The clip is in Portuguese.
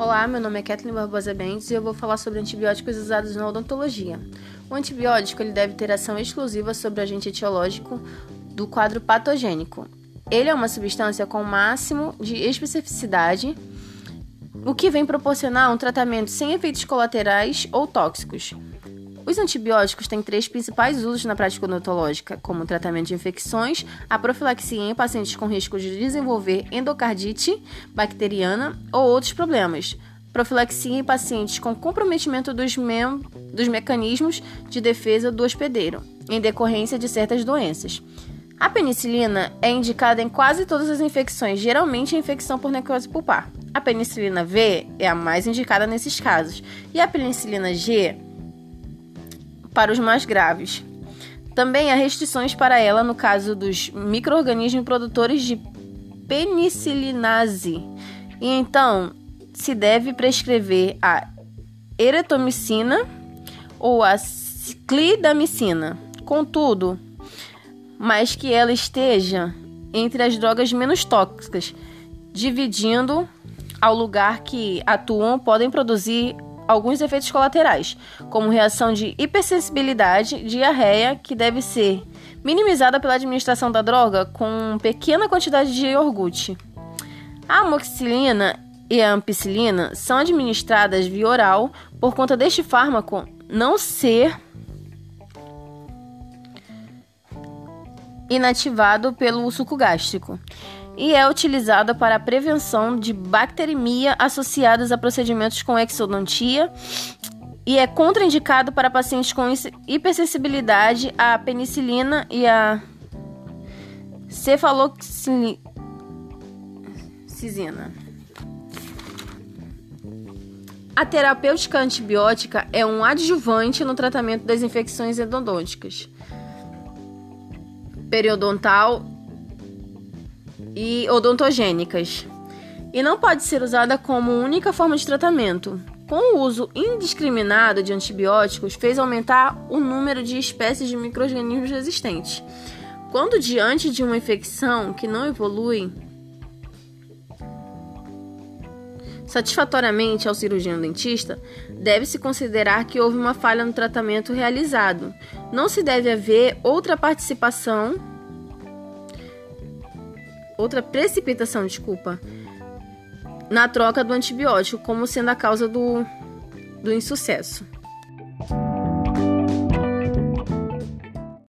Olá, meu nome é Kathleen Barbosa Bentes e eu vou falar sobre antibióticos usados na odontologia. O antibiótico ele deve ter ação exclusiva sobre o agente etiológico do quadro patogênico. Ele é uma substância com máximo de especificidade, o que vem proporcionar um tratamento sem efeitos colaterais ou tóxicos. Os antibióticos têm três principais usos na prática odontológica, como tratamento de infecções, a profilaxia em pacientes com risco de desenvolver endocardite bacteriana ou outros problemas, profilaxia em pacientes com comprometimento dos, dos mecanismos de defesa do hospedeiro, em decorrência de certas doenças. A penicilina é indicada em quase todas as infecções, geralmente a infecção por necrose pulpar. A penicilina V é a mais indicada nesses casos, e a penicilina G para os mais graves. Também há restrições para ela no caso dos microorganismos produtores de penicilinase. E então se deve prescrever a eretomicina ou a clidamicina. Contudo, mas que ela esteja entre as drogas menos tóxicas, dividindo ao lugar que atuam podem produzir alguns efeitos colaterais, como reação de hipersensibilidade, diarreia, que deve ser minimizada pela administração da droga com pequena quantidade de iogurte. A amoxicilina e a ampicilina são administradas via oral por conta deste fármaco não ser inativado pelo suco gástrico e é utilizada para a prevenção de bacteremia associadas a procedimentos com exodontia e é contraindicado para pacientes com hipersensibilidade à penicilina e à cefaloxicina. A terapêutica antibiótica é um adjuvante no tratamento das infecções endodônticas, periodontal e odontogênicas, e não pode ser usada como única forma de tratamento. Com o uso indiscriminado de antibióticos, fez aumentar o número de espécies de microrganismos resistentes. Quando diante de uma infecção que não evolui satisfatoriamente ao cirurgião dentista, deve-se considerar que houve uma falha no tratamento realizado. Não se deve haver outra participação outra precipitação, desculpa, na troca do antibiótico, como sendo a causa do, do insucesso.